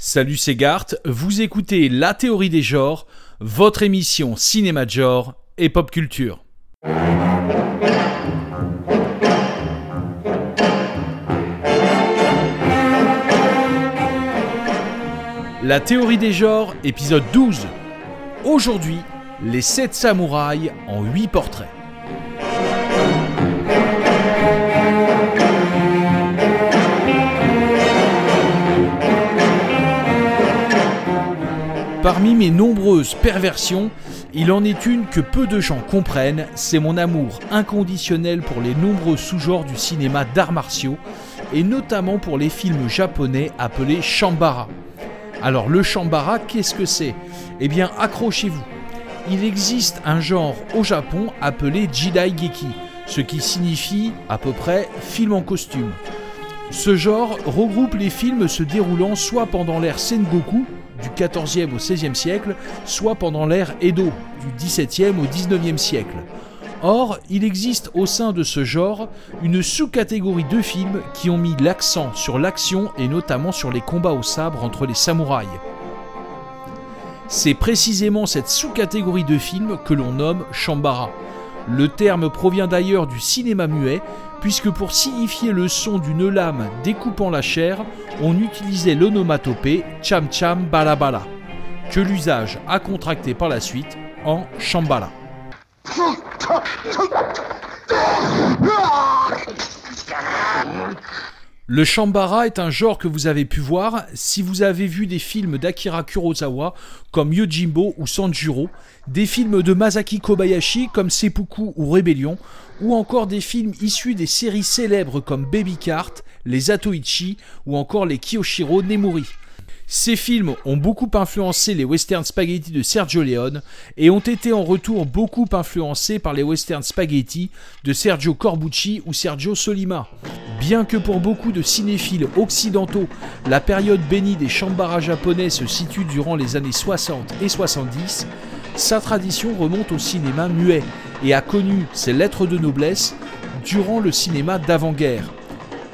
Salut c'est Gart, vous écoutez La théorie des genres, votre émission cinéma de genre et pop culture. La théorie des genres, épisode 12. Aujourd'hui, les 7 samouraïs en 8 portraits. Parmi mes nombreuses perversions, il en est une que peu de gens comprennent, c'est mon amour inconditionnel pour les nombreux sous-genres du cinéma d'arts martiaux, et notamment pour les films japonais appelés Shambara. Alors le Shambara, qu'est-ce que c'est? Eh bien accrochez-vous. Il existe un genre au Japon appelé Jidai Geki, ce qui signifie à peu près film en costume. Ce genre regroupe les films se déroulant soit pendant l'ère Sengoku, du 14e au 16e siècle, soit pendant l'ère Edo, du 17e au 19e siècle. Or, il existe au sein de ce genre une sous-catégorie de films qui ont mis l'accent sur l'action et notamment sur les combats au sabre entre les samouraïs. C'est précisément cette sous-catégorie de films que l'on nomme Shambara. Le terme provient d'ailleurs du cinéma muet, puisque pour signifier le son d'une lame découpant la chair, on utilisait l'onomatopée cham cham balabala, que l'usage a contracté par la suite en shambhala. Le shambara est un genre que vous avez pu voir si vous avez vu des films d'Akira Kurosawa comme Yojimbo ou Sanjuro, des films de Masaki Kobayashi comme Seppuku ou Rébellion, ou encore des films issus des séries célèbres comme Baby Cart, les Atoichi ou encore les Kiyoshiro Nemuri. Ces films ont beaucoup influencé les western spaghetti de Sergio Leone et ont été en retour beaucoup influencés par les western spaghetti de Sergio Corbucci ou Sergio Solima. Bien que pour beaucoup de cinéphiles occidentaux, la période bénie des shambara japonais se situe durant les années 60 et 70, sa tradition remonte au cinéma muet et a connu ses lettres de noblesse durant le cinéma d'avant-guerre.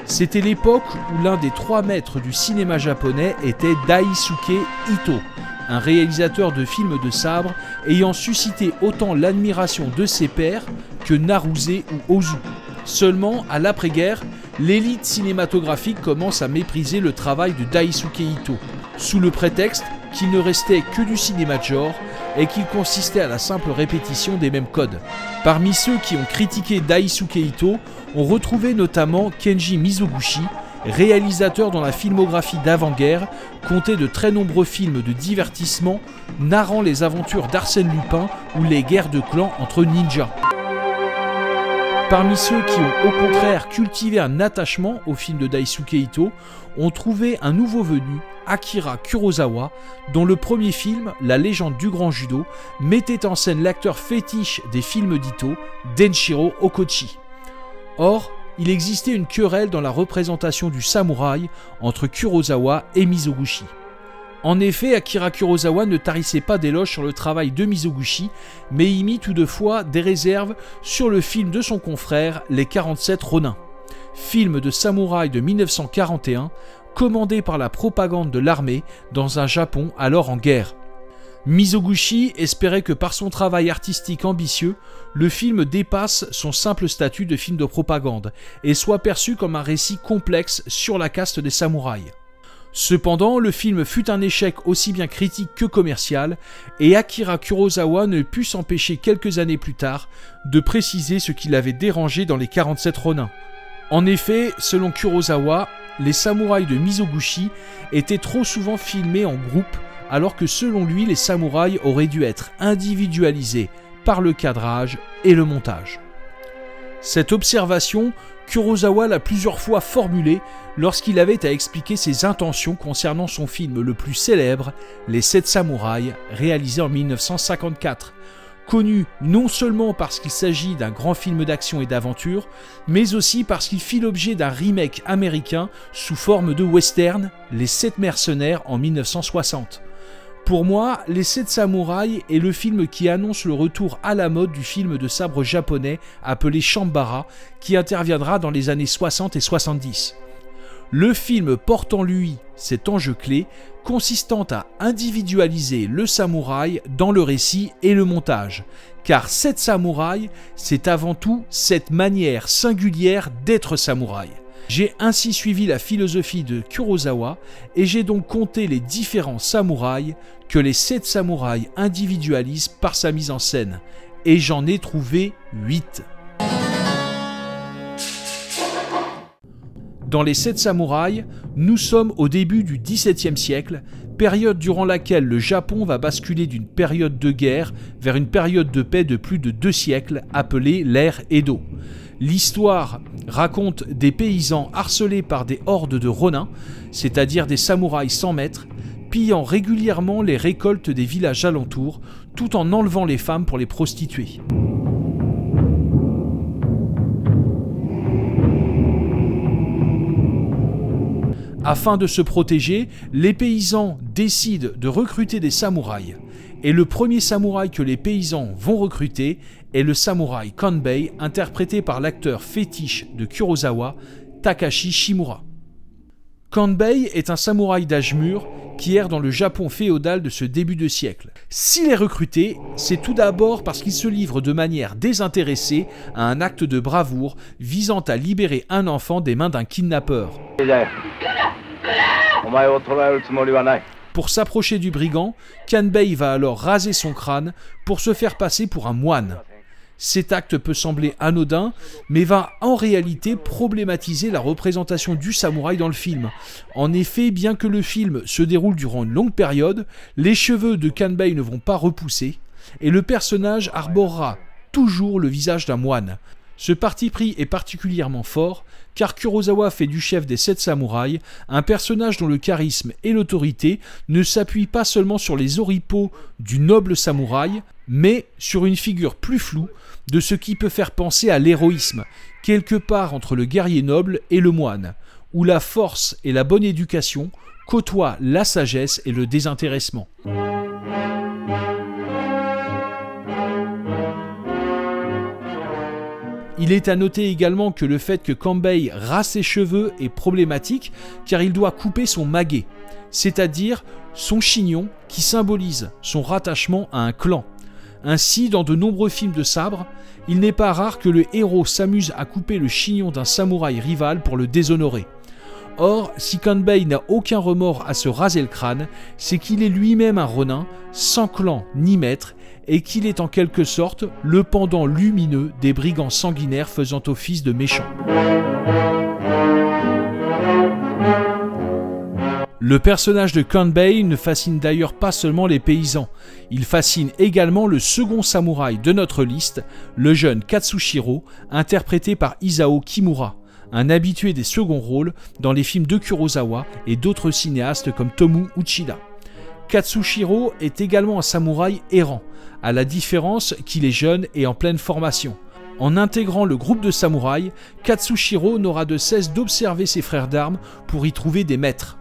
C'était l'époque où l'un des trois maîtres du cinéma japonais était Daisuke Ito, un réalisateur de films de sabre ayant suscité autant l'admiration de ses pairs que Naruse ou Ozu. Seulement, à l'après-guerre, l'élite cinématographique commence à mépriser le travail de Daisuke Ito, sous le prétexte qu'il ne restait que du cinéma de genre et qu'il consistait à la simple répétition des mêmes codes. Parmi ceux qui ont critiqué Daisuke Ito, on retrouvait notamment Kenji Mizoguchi, réalisateur dont la filmographie d'avant-guerre comptait de très nombreux films de divertissement narrant les aventures d'Arsène Lupin ou les guerres de clans entre ninjas. Parmi ceux qui ont au contraire cultivé un attachement au film de Daisuke Ito, on trouvait un nouveau venu, Akira Kurosawa, dont le premier film, La légende du grand judo, mettait en scène l'acteur fétiche des films d'Ito, Denshiro Okochi. Or, il existait une querelle dans la représentation du samouraï entre Kurosawa et Mizoguchi. En effet, Akira Kurosawa ne tarissait pas d'éloges sur le travail de Mizoguchi, mais y mit toutefois des réserves sur le film de son confrère, Les 47 Ronin. Film de samouraï de 1941, commandé par la propagande de l'armée dans un Japon alors en guerre. Mizoguchi espérait que par son travail artistique ambitieux, le film dépasse son simple statut de film de propagande et soit perçu comme un récit complexe sur la caste des samouraïs. Cependant, le film fut un échec aussi bien critique que commercial, et Akira Kurosawa ne put s'empêcher quelques années plus tard de préciser ce qui l'avait dérangé dans les 47 Ronin. En effet, selon Kurosawa, les samouraïs de Mizoguchi étaient trop souvent filmés en groupe, alors que selon lui, les samouraïs auraient dû être individualisés par le cadrage et le montage. Cette observation, Kurosawa l'a plusieurs fois formulée lorsqu'il avait à expliquer ses intentions concernant son film le plus célèbre, Les Sept Samouraïs, réalisé en 1954, connu non seulement parce qu'il s'agit d'un grand film d'action et d'aventure, mais aussi parce qu'il fit l'objet d'un remake américain sous forme de western, Les Sept Mercenaires en 1960. Pour moi, Les Sept Samouraïs est le film qui annonce le retour à la mode du film de sabre japonais appelé Shambara, qui interviendra dans les années 60 et 70. Le film porte en lui cet enjeu clé consistant à individualiser le samouraï dans le récit et le montage. Car cette samouraï, c'est avant tout cette manière singulière d'être samouraï. J'ai ainsi suivi la philosophie de Kurosawa et j'ai donc compté les différents samouraïs que les sept samouraïs individualisent par sa mise en scène. Et j'en ai trouvé 8. Dans les sept samouraïs, nous sommes au début du XVIIe siècle, période durant laquelle le Japon va basculer d'une période de guerre vers une période de paix de plus de deux siècles appelée l'ère Edo. L'histoire raconte des paysans harcelés par des hordes de ronins, c'est-à-dire des samouraïs sans maître, pillant régulièrement les récoltes des villages alentours, tout en enlevant les femmes pour les prostituer. Afin de se protéger, les paysans décident de recruter des samouraïs. Et le premier samouraï que les paysans vont recruter est le samouraï Kanbei, interprété par l'acteur fétiche de Kurosawa, Takashi Shimura. Kanbei est un samouraï d'âge mûr qui erre dans le Japon féodal de ce début de siècle. S'il est recruté, c'est tout d'abord parce qu'il se livre de manière désintéressée à un acte de bravoure visant à libérer un enfant des mains d'un kidnappeur. Pour s'approcher du brigand, Kanbei va alors raser son crâne pour se faire passer pour un moine. Cet acte peut sembler anodin, mais va en réalité problématiser la représentation du samouraï dans le film. En effet, bien que le film se déroule durant une longue période, les cheveux de Kanbei ne vont pas repousser, et le personnage arborera toujours le visage d'un moine. Ce parti pris est particulièrement fort, car Kurosawa fait du chef des sept samouraïs un personnage dont le charisme et l'autorité ne s'appuient pas seulement sur les oripeaux du noble samouraï, mais sur une figure plus floue de ce qui peut faire penser à l'héroïsme, quelque part entre le guerrier noble et le moine, où la force et la bonne éducation côtoient la sagesse et le désintéressement. Il est à noter également que le fait que Kambei rase ses cheveux est problématique car il doit couper son maguet, c'est-à-dire son chignon qui symbolise son rattachement à un clan. Ainsi, dans de nombreux films de sabre, il n'est pas rare que le héros s'amuse à couper le chignon d'un samouraï rival pour le déshonorer. Or, si Kanbei n'a aucun remords à se raser le crâne, c'est qu'il est lui-même un ronin, sans clan ni maître, et qu'il est en quelque sorte le pendant lumineux des brigands sanguinaires faisant office de méchants. Le personnage de Kanbei ne fascine d'ailleurs pas seulement les paysans, il fascine également le second samouraï de notre liste, le jeune Katsushiro, interprété par Isao Kimura, un habitué des seconds rôles dans les films de Kurosawa et d'autres cinéastes comme Tomu Uchida. Katsushiro est également un samouraï errant, à la différence qu'il est jeune et en pleine formation. En intégrant le groupe de samouraïs, Katsushiro n'aura de cesse d'observer ses frères d'armes pour y trouver des maîtres.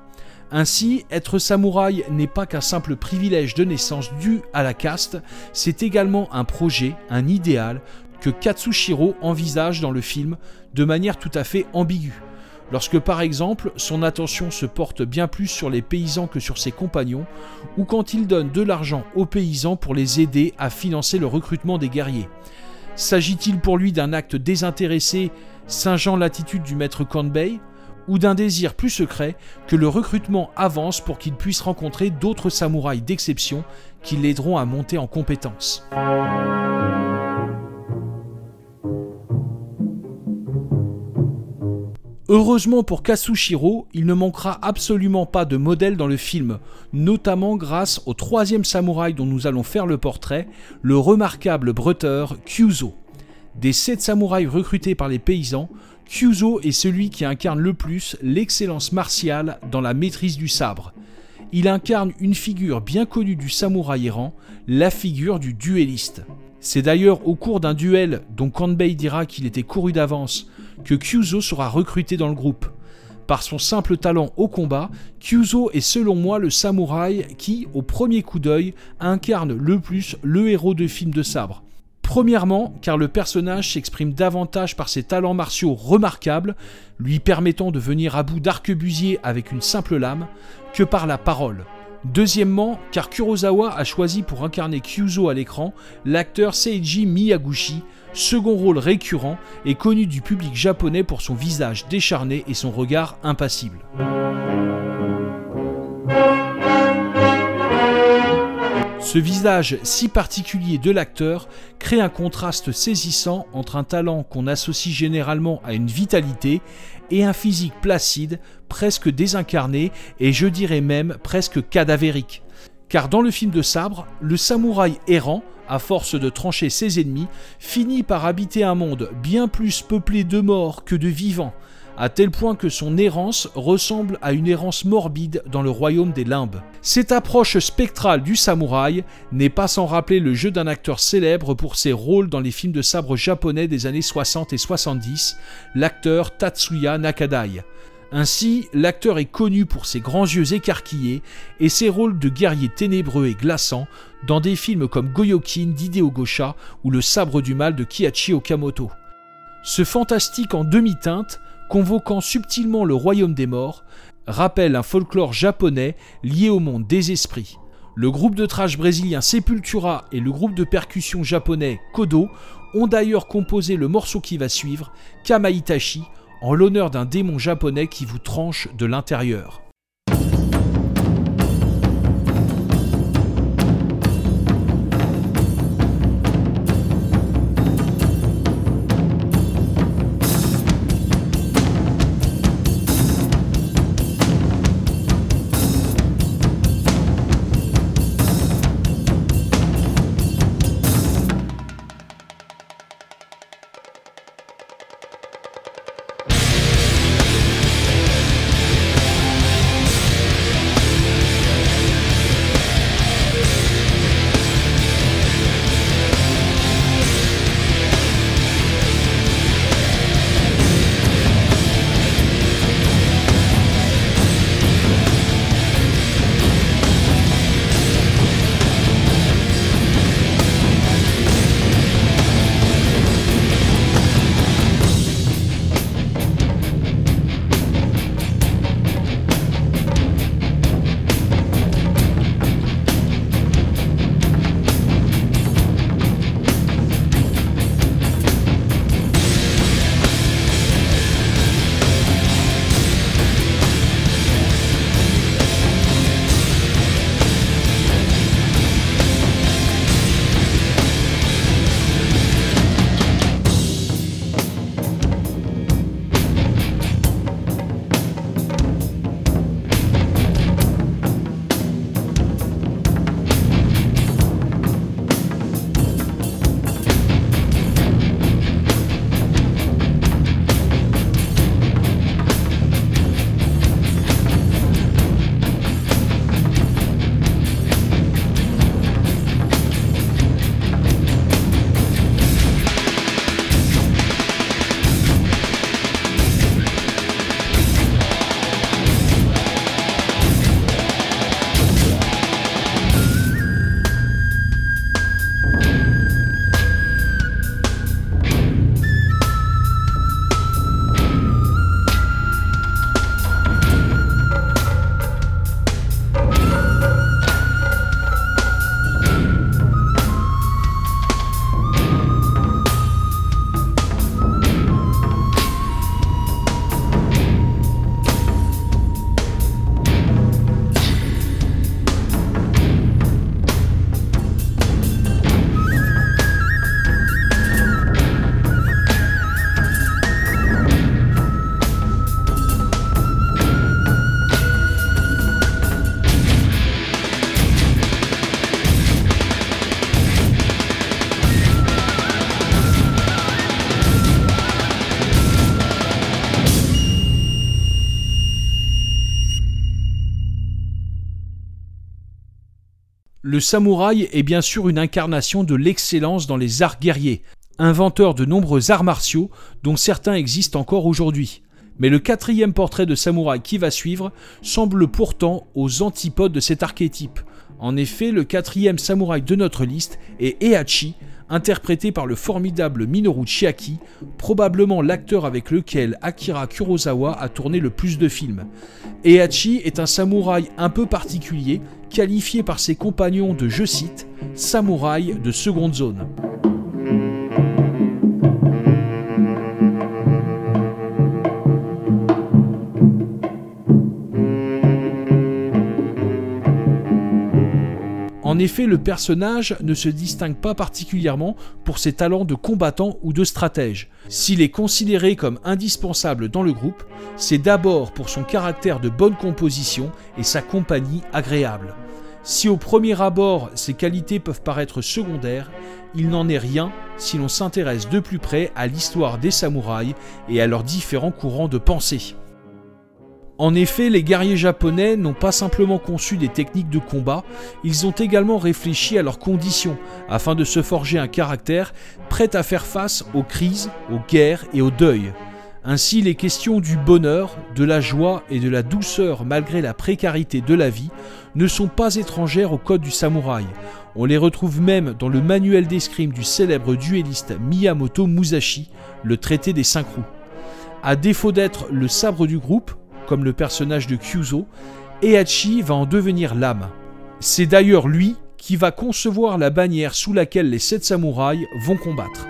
Ainsi, être samouraï n'est pas qu'un simple privilège de naissance dû à la caste, c'est également un projet, un idéal que Katsushiro envisage dans le film de manière tout à fait ambiguë. Lorsque par exemple son attention se porte bien plus sur les paysans que sur ses compagnons, ou quand il donne de l'argent aux paysans pour les aider à financer le recrutement des guerriers. S'agit-il pour lui d'un acte désintéressé singeant l'attitude du maître Kanbei ou d'un désir plus secret que le recrutement avance pour qu'il puisse rencontrer d'autres samouraïs d'exception qui l'aideront à monter en compétences. Heureusement pour Kazushiro, il ne manquera absolument pas de modèles dans le film, notamment grâce au troisième samouraï dont nous allons faire le portrait, le remarquable bretteur Kyuzo. Des sept samouraïs recrutés par les paysans, Kyuzo est celui qui incarne le plus l'excellence martiale dans la maîtrise du sabre. Il incarne une figure bien connue du samouraï errant, la figure du duelliste. C'est d'ailleurs au cours d'un duel dont Kanbei dira qu'il était couru d'avance que Kyuzo sera recruté dans le groupe. Par son simple talent au combat, Kyuzo est selon moi le samouraï qui, au premier coup d'œil, incarne le plus le héros de film de sabre. Premièrement, car le personnage s'exprime davantage par ses talents martiaux remarquables, lui permettant de venir à bout d'arquebusier avec une simple lame, que par la parole. Deuxièmement, car Kurosawa a choisi pour incarner Kyuzo à l'écran l'acteur Seiji Miyaguchi, second rôle récurrent et connu du public japonais pour son visage décharné et son regard impassible. Ce visage si particulier de l'acteur crée un contraste saisissant entre un talent qu'on associe généralement à une vitalité et un physique placide, presque désincarné et je dirais même presque cadavérique. Car dans le film de Sabre, le samouraï errant, à force de trancher ses ennemis, finit par habiter un monde bien plus peuplé de morts que de vivants, à tel point que son errance ressemble à une errance morbide dans le royaume des limbes. Cette approche spectrale du samouraï n'est pas sans rappeler le jeu d'un acteur célèbre pour ses rôles dans les films de sabre japonais des années 60 et 70, l'acteur Tatsuya Nakadai. Ainsi, l'acteur est connu pour ses grands yeux écarquillés et ses rôles de guerrier ténébreux et glaçant dans des films comme Goyokin d'Hideo Gosha ou Le sabre du mal de Kihachi Okamoto. Ce fantastique en demi-teinte convoquant subtilement le royaume des morts, rappelle un folklore japonais lié au monde des esprits. Le groupe de trash brésilien Sepultura et le groupe de percussion japonais Kodo ont d'ailleurs composé le morceau qui va suivre, Kamaitachi, en l'honneur d'un démon japonais qui vous tranche de l'intérieur. Le samouraï est bien sûr une incarnation de l'excellence dans les arts guerriers, inventeur de nombreux arts martiaux dont certains existent encore aujourd'hui. Mais le quatrième portrait de samouraï qui va suivre semble pourtant aux antipodes de cet archétype. En effet, le quatrième samouraï de notre liste est Ehachi, interprété par le formidable Minoru Chiaki, probablement l'acteur avec lequel Akira Kurosawa a tourné le plus de films. Heihachi est un samouraï un peu particulier, qualifié par ses compagnons de, je cite, samouraï de seconde zone. Effet, le personnage ne se distingue pas particulièrement pour ses talents de combattant ou de stratège. S'il est considéré comme indispensable dans le groupe, c'est d'abord pour son caractère de bonne composition et sa compagnie agréable. Si au premier abord ces qualités peuvent paraître secondaires, il n'en est rien si l'on s'intéresse de plus près à l'histoire des samouraïs et à leurs différents courants de pensée. En effet, les guerriers japonais n'ont pas simplement conçu des techniques de combat, ils ont également réfléchi à leurs conditions afin de se forger un caractère prêt à faire face aux crises, aux guerres et au deuil. Ainsi, les questions du bonheur, de la joie et de la douceur malgré la précarité de la vie ne sont pas étrangères au code du samouraï. On les retrouve même dans le manuel d'escrime du célèbre duelliste Miyamoto Musashi, le traité des cinq roues. À défaut d'être le sabre du groupe, comme le personnage de Kyuzo, Heihachi va en devenir l'âme. C'est d'ailleurs lui qui va concevoir la bannière sous laquelle les sept samouraïs vont combattre.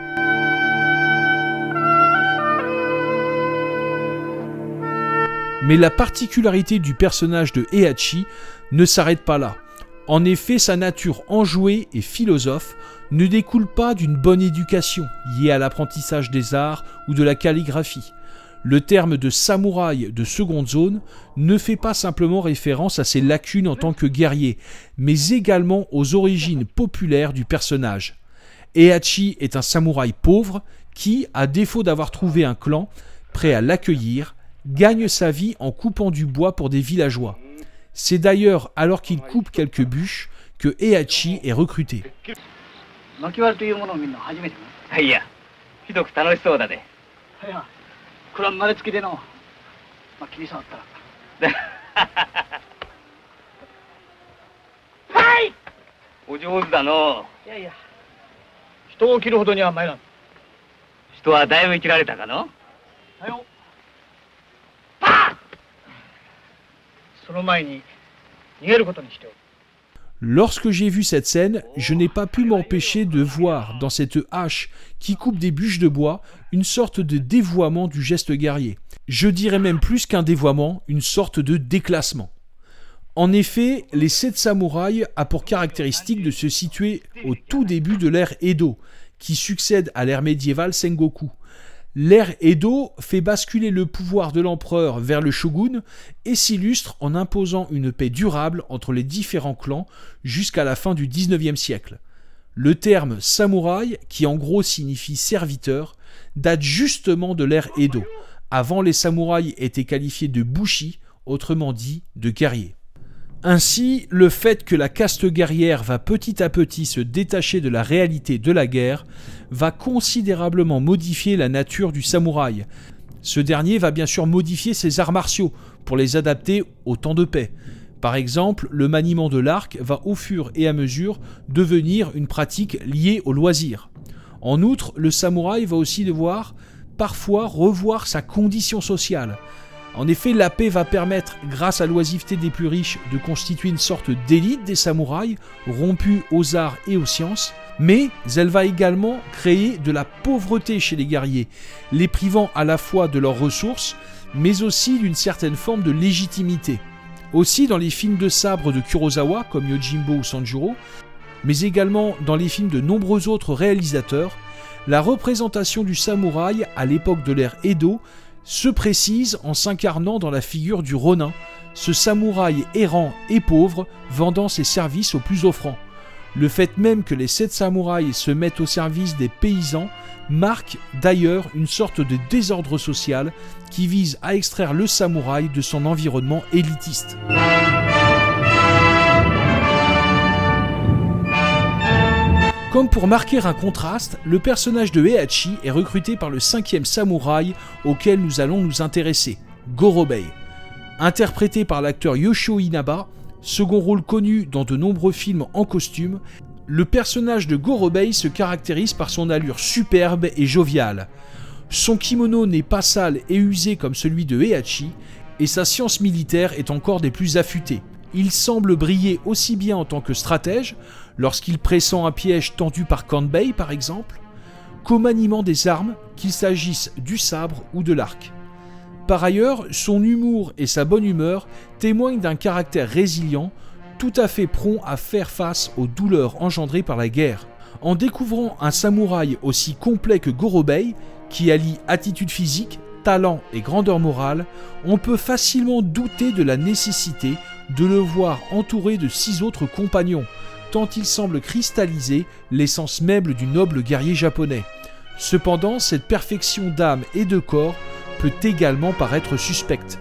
Mais la particularité du personnage de Heihachi ne s'arrête pas là. En effet, sa nature enjouée et philosophe ne découle pas d'une bonne éducation liée à l'apprentissage des arts ou de la calligraphie. Le terme de samouraï de seconde zone ne fait pas simplement référence à ses lacunes en tant que guerrier, mais également aux origines populaires du personnage. Heihachi est un samouraï pauvre qui, à défaut d'avoir trouvé un clan prêt à l'accueillir, gagne sa vie en coupant du bois pour des villageois. C'est d'ailleurs alors qu'il coupe quelques bûches que Heihachi est recruté. これは生まれつきでの、まあ、気に障ったら。はい！お上手だの。いやいや、人を切るほどには参らん。人はだいぶ切られたかの。はよ。パーその前に逃げることにしておる。Lorsque j'ai vu cette scène, je n'ai pas pu m'empêcher de voir dans cette hache qui coupe des bûches de bois une sorte de dévoiement du geste guerrier. Je dirais même plus qu'un dévoiement, une sorte de déclassement. En effet, les sept samouraïs a pour caractéristique de se situer au tout début de l'ère Edo, qui succède à l'ère médiévale Sengoku. L'ère Edo fait basculer le pouvoir de l'empereur vers le shogun et s'illustre en imposant une paix durable entre les différents clans jusqu'à la fin du XIXe siècle. Le terme samouraï, qui en gros signifie serviteur, date justement de l'ère Edo. Avant, les samouraïs étaient qualifiés de bushi, autrement dit de guerriers. Ainsi, le fait que la caste guerrière va petit à petit se détacher de la réalité de la guerre va considérablement modifier la nature du samouraï. Ce dernier va bien sûr modifier ses arts martiaux pour les adapter au temps de paix. Par exemple, le maniement de l'arc va au fur et à mesure devenir une pratique liée au loisir. En outre, le samouraï va aussi devoir parfois revoir sa condition sociale. En effet, la paix va permettre, grâce à l'oisiveté des plus riches, de constituer une sorte d'élite des samouraïs, rompus aux arts et aux sciences, mais elle va également créer de la pauvreté chez les guerriers, les privant à la fois de leurs ressources, mais aussi d'une certaine forme de légitimité. Aussi, dans les films de sabre de Kurosawa, comme Yojimbo ou Sanjuro, mais également dans les films de nombreux autres réalisateurs, la représentation du samouraï à l'époque de l'ère Edo se précise en s'incarnant dans la figure du Ronin, ce samouraï errant et pauvre vendant ses services aux plus offrants. Le fait même que les sept samouraïs se mettent au service des paysans marque d'ailleurs une sorte de désordre social qui vise à extraire le samouraï de son environnement élitiste. Comme pour marquer un contraste, le personnage de Heihachi est recruté par le cinquième samouraï auquel nous allons nous intéresser, Gorobei. Interprété par l'acteur Yoshio Inaba, second rôle connu dans de nombreux films en costume, Le personnage de Gorobei se caractérise par son allure superbe et joviale. Son kimono n'est pas sale et usé comme celui de Heihachi, et sa science militaire est encore des plus affûtées. Il semble briller aussi bien en tant que stratège, lorsqu'il pressent un piège tendu par Kanbei par exemple, qu'au maniement des armes, qu'il s'agisse du sabre ou de l'arc. Par ailleurs, son humour et sa bonne humeur témoignent d'un caractère résilient, tout à fait prompt à faire face aux douleurs engendrées par la guerre. En découvrant un samouraï aussi complet que Gorobei, qui allie attitude physique, talent et grandeur morale, on peut facilement douter de la nécessité de le voir entouré de six autres compagnons, tant il semble cristalliser l'essence même du noble guerrier japonais. Cependant, cette perfection d'âme et de corps peut également paraître suspecte.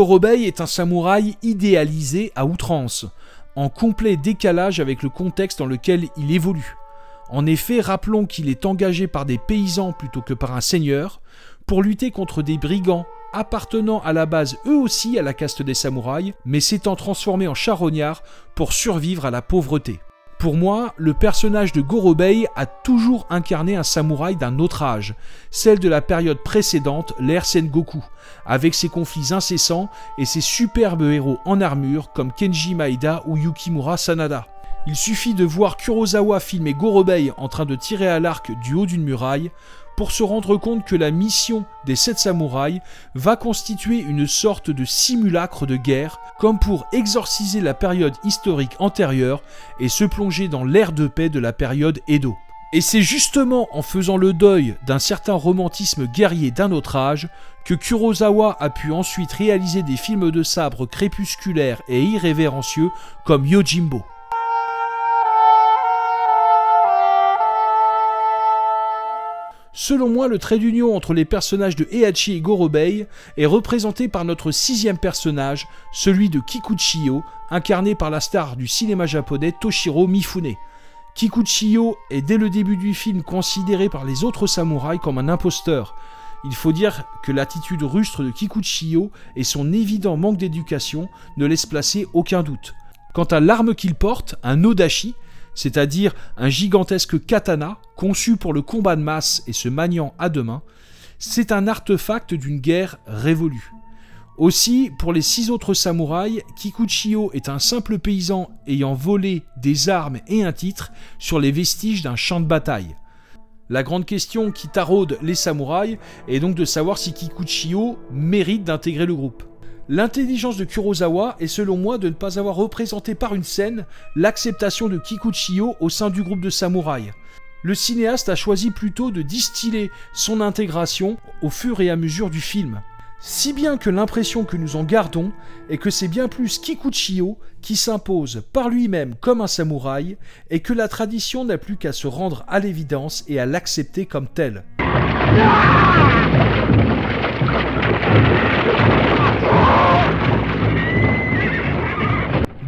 Gorobei est un samouraï idéalisé à outrance, en complet décalage avec le contexte dans lequel il évolue. En effet, rappelons qu'il est engagé par des paysans plutôt que par un seigneur, pour lutter contre des brigands appartenant à la base eux aussi à la caste des samouraïs, mais s'étant transformés en charognards pour survivre à la pauvreté. Pour moi, le personnage de Gorobei a toujours incarné un samouraï d'un autre âge, celle de la période précédente, l'ère Sengoku, avec ses conflits incessants et ses superbes héros en armure comme Kenji Maeda ou Yukimura Sanada. Il suffit de voir Kurosawa filmer Gorobei en train de tirer à l'arc du haut d'une muraille pour se rendre compte que la mission des sept samouraïs va constituer une sorte de simulacre de guerre, comme pour exorciser la période historique antérieure et se plonger dans l'ère de paix de la période Edo. Et c'est justement en faisant le deuil d'un certain romantisme guerrier d'un autre âge que Kurosawa a pu ensuite réaliser des films de sabre crépusculaires et irrévérencieux comme Yojimbo. Selon moi, le trait d'union entre les personnages de Heihachi et Gorobei est représenté par notre sixième personnage, celui de Kikuchiyo, incarné par la star du cinéma japonais Toshiro Mifune. Kikuchiyo est dès le début du film considéré par les autres samouraïs comme un imposteur. Il faut dire que l'attitude rustre de Kikuchiyo et son évident manque d'éducation ne laissent placer aucun doute. Quant à l'arme qu'il porte, un odashi, c'est-à-dire un gigantesque katana conçu pour le combat de masse et se maniant à deux mains, c'est un artefact d'une guerre révolue. Aussi, pour les six autres samouraïs, Kikuchiyo est un simple paysan ayant volé des armes et un titre sur les vestiges d'un champ de bataille. La grande question qui taraude les samouraïs est donc de savoir si Kikuchiyo mérite d'intégrer le groupe. L'intelligence de Kurosawa est selon moi de ne pas avoir représenté par une scène l'acceptation de Kikuchiyo au sein du groupe de samouraïs. Le cinéaste a choisi plutôt de distiller son intégration au fur et à mesure du film. Si bien que l'impression que nous en gardons est que c'est bien plus Kikuchiyo qui s'impose par lui-même comme un samouraï et que la tradition n'a plus qu'à se rendre à l'évidence et à l'accepter comme tel.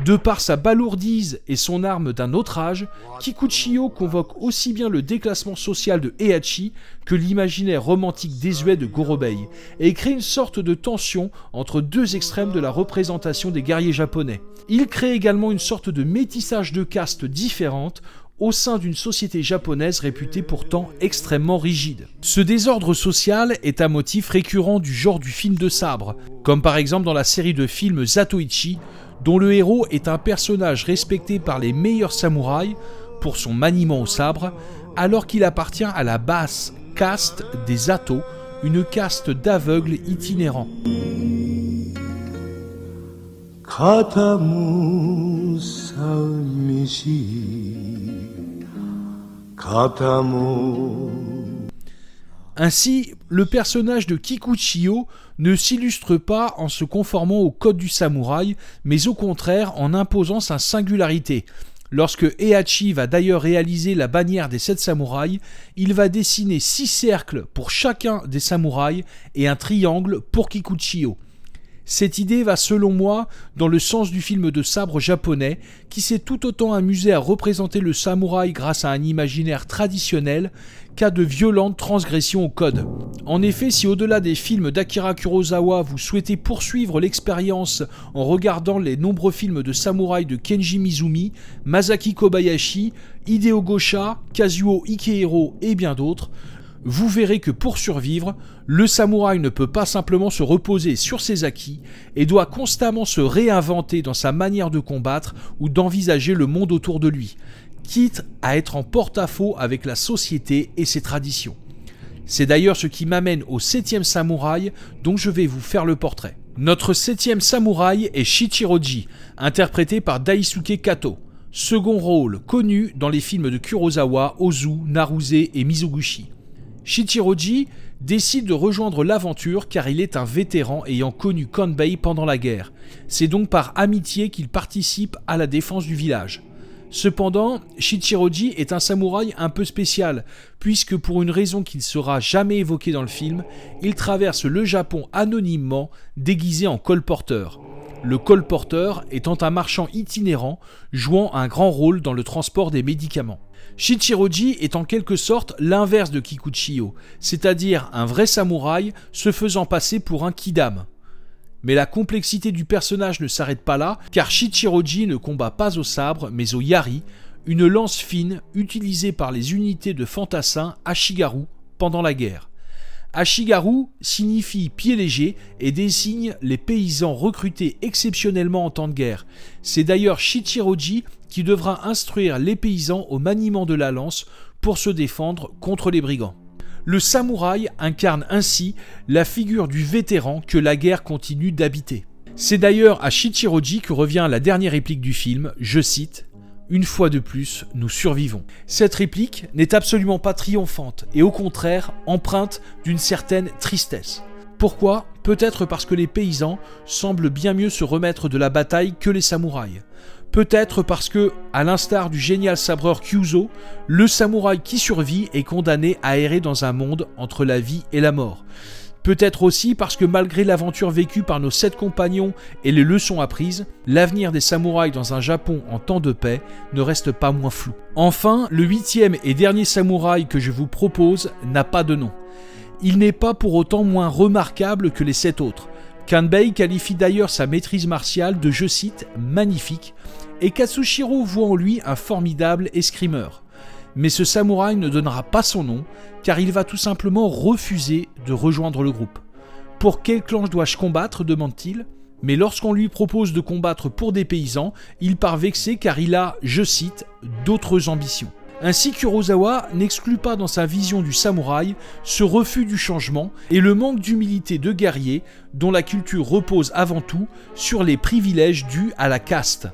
De par sa balourdise et son arme d'un autre âge, Kikuchiyo convoque aussi bien le déclassement social de Heihachi que l'imaginaire romantique désuet de Gorobei, et crée une sorte de tension entre deux extrêmes de la représentation des guerriers japonais. Il crée également une sorte de métissage de castes différentes au sein d'une société japonaise réputée pourtant extrêmement rigide. Ce désordre social est un motif récurrent du genre du film de sabre, comme par exemple dans la série de films Zatoichi, dont le héros est un personnage respecté par les meilleurs samouraïs pour son maniement au sabre, alors qu'il appartient à la basse caste des Ato, une caste d'aveugles itinérants. Ainsi, le personnage de Kikuchiyo ne s'illustre pas en se conformant au code du samouraï, mais au contraire en imposant sa singularité. Lorsque Heihachi va d'ailleurs réaliser la bannière des sept samouraïs, il va dessiner six cercles pour chacun des samouraïs et un triangle pour Kikuchiyo. Cette idée va selon moi dans le sens du film de sabre japonais qui s'est tout autant amusé à représenter le samouraï grâce à un imaginaire traditionnel qu'à de violentes transgressions au code. En effet, si au-delà des films d'Akira Kurosawa vous souhaitez poursuivre l'expérience en regardant les nombreux films de samouraï de Kenji Mizumi, Masaki Kobayashi, Hideo Gosha, Kazuo Ikehiro et bien d'autres, vous verrez que pour survivre, le samouraï ne peut pas simplement se reposer sur ses acquis et doit constamment se réinventer dans sa manière de combattre ou d'envisager le monde autour de lui, quitte à être en porte-à-faux avec la société et ses traditions. C'est d'ailleurs ce qui m'amène au septième samouraï dont je vais vous faire le portrait. Notre septième samouraï est Shichiroji, interprété par Daisuke Kato. Second rôle connu dans les films de Kurosawa, Ozu, Naruse et Mizoguchi. Shichiroji décide de rejoindre l'aventure car il est un vétéran ayant connu Kanbei pendant la guerre. C'est donc par amitié qu'il participe à la défense du village. Cependant, Shichiroji est un samouraï un peu spécial, puisque pour une raison qui ne sera jamais évoquée dans le film, il traverse le Japon anonymement, déguisé en colporteur. Le colporteur étant un marchand itinérant, jouant un grand rôle dans le transport des médicaments. Shichiroji est en quelque sorte l'inverse de Kikuchiyo, c'est-à-dire un vrai samouraï se faisant passer pour un kidam. Mais la complexité du personnage ne s'arrête pas là, car Shichiroji ne combat pas au sabre, mais au yari, une lance fine utilisée par les unités de fantassins Ashigaru pendant la guerre. Ashigaru signifie pied léger et désigne les paysans recrutés exceptionnellement en temps de guerre. C'est d'ailleurs Shichiroji qui devra instruire les paysans au maniement de la lance pour se défendre contre les brigands. Le samouraï incarne ainsi la figure du vétéran que la guerre continue d'habiter. C'est d'ailleurs à Shichiroji que revient la dernière réplique du film, je cite une fois de plus, nous survivons. Cette réplique n'est absolument pas triomphante et au contraire empreinte d'une certaine tristesse. Pourquoi? Peut-être parce que les paysans semblent bien mieux se remettre de la bataille que les samouraïs. Peut-être parce que, à l'instar du génial sabreur Kyuzo, le samouraï qui survit est condamné à errer dans un monde entre la vie et la mort. Peut-être aussi parce que malgré l'aventure vécue par nos sept compagnons et les leçons apprises, l'avenir des samouraïs dans un Japon en temps de paix ne reste pas moins flou. Enfin, le huitième et dernier samouraï que je vous propose n'a pas de nom. Il n'est pas pour autant moins remarquable que les sept autres. Kanbei qualifie d'ailleurs sa maîtrise martiale de, je cite, magnifique, et Katsushiro voit en lui un formidable escrimeur. Mais ce samouraï ne donnera pas son nom, car il va tout simplement refuser de rejoindre le groupe. Pour quel clan dois-je combattre demande-t-il. Mais lorsqu'on lui propose de combattre pour des paysans, il part vexé car il a, je cite, d'autres ambitions. Ainsi Kurosawa n'exclut pas dans sa vision du samouraï ce refus du changement et le manque d'humilité de guerrier dont la culture repose avant tout sur les privilèges dus à la caste.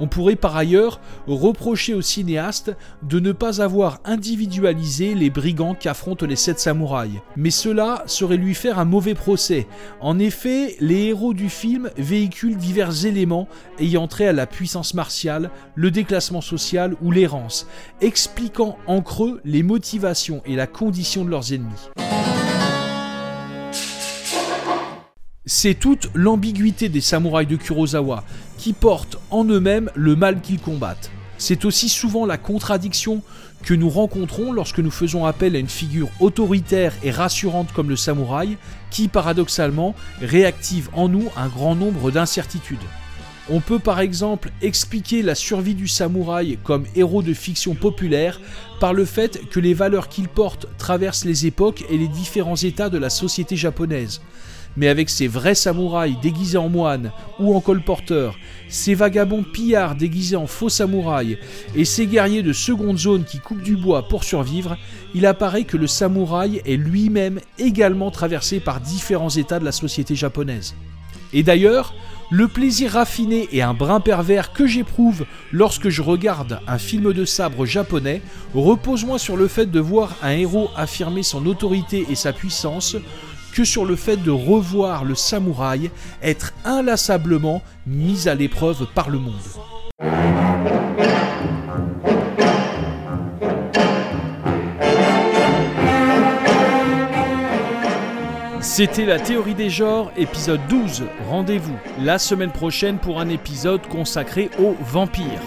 On pourrait par ailleurs reprocher au cinéaste de ne pas avoir individualisé les brigands qu'affrontent les sept samouraïs. Mais cela serait lui faire un mauvais procès. En effet, les héros du film véhiculent divers éléments ayant trait à la puissance martiale, le déclassement social ou l'errance, expliquant en creux les motivations et la condition de leurs ennemis. C'est toute l'ambiguïté des samouraïs de Kurosawa qui portent en eux-mêmes le mal qu'ils combattent. C'est aussi souvent la contradiction que nous rencontrons lorsque nous faisons appel à une figure autoritaire et rassurante comme le samouraï, qui paradoxalement réactive en nous un grand nombre d'incertitudes. On peut par exemple expliquer la survie du samouraï comme héros de fiction populaire par le fait que les valeurs qu'il porte traversent les époques et les différents états de la société japonaise mais avec ces vrais samouraïs déguisés en moines ou en colporteurs, ces vagabonds pillards déguisés en faux samouraïs et ces guerriers de seconde zone qui coupent du bois pour survivre, il apparaît que le samouraï est lui-même également traversé par différents états de la société japonaise. Et d'ailleurs, le plaisir raffiné et un brin pervers que j'éprouve lorsque je regarde un film de sabre japonais repose moins sur le fait de voir un héros affirmer son autorité et sa puissance que sur le fait de revoir le samouraï être inlassablement mis à l'épreuve par le monde. C'était la théorie des genres, épisode 12. Rendez-vous la semaine prochaine pour un épisode consacré aux vampires.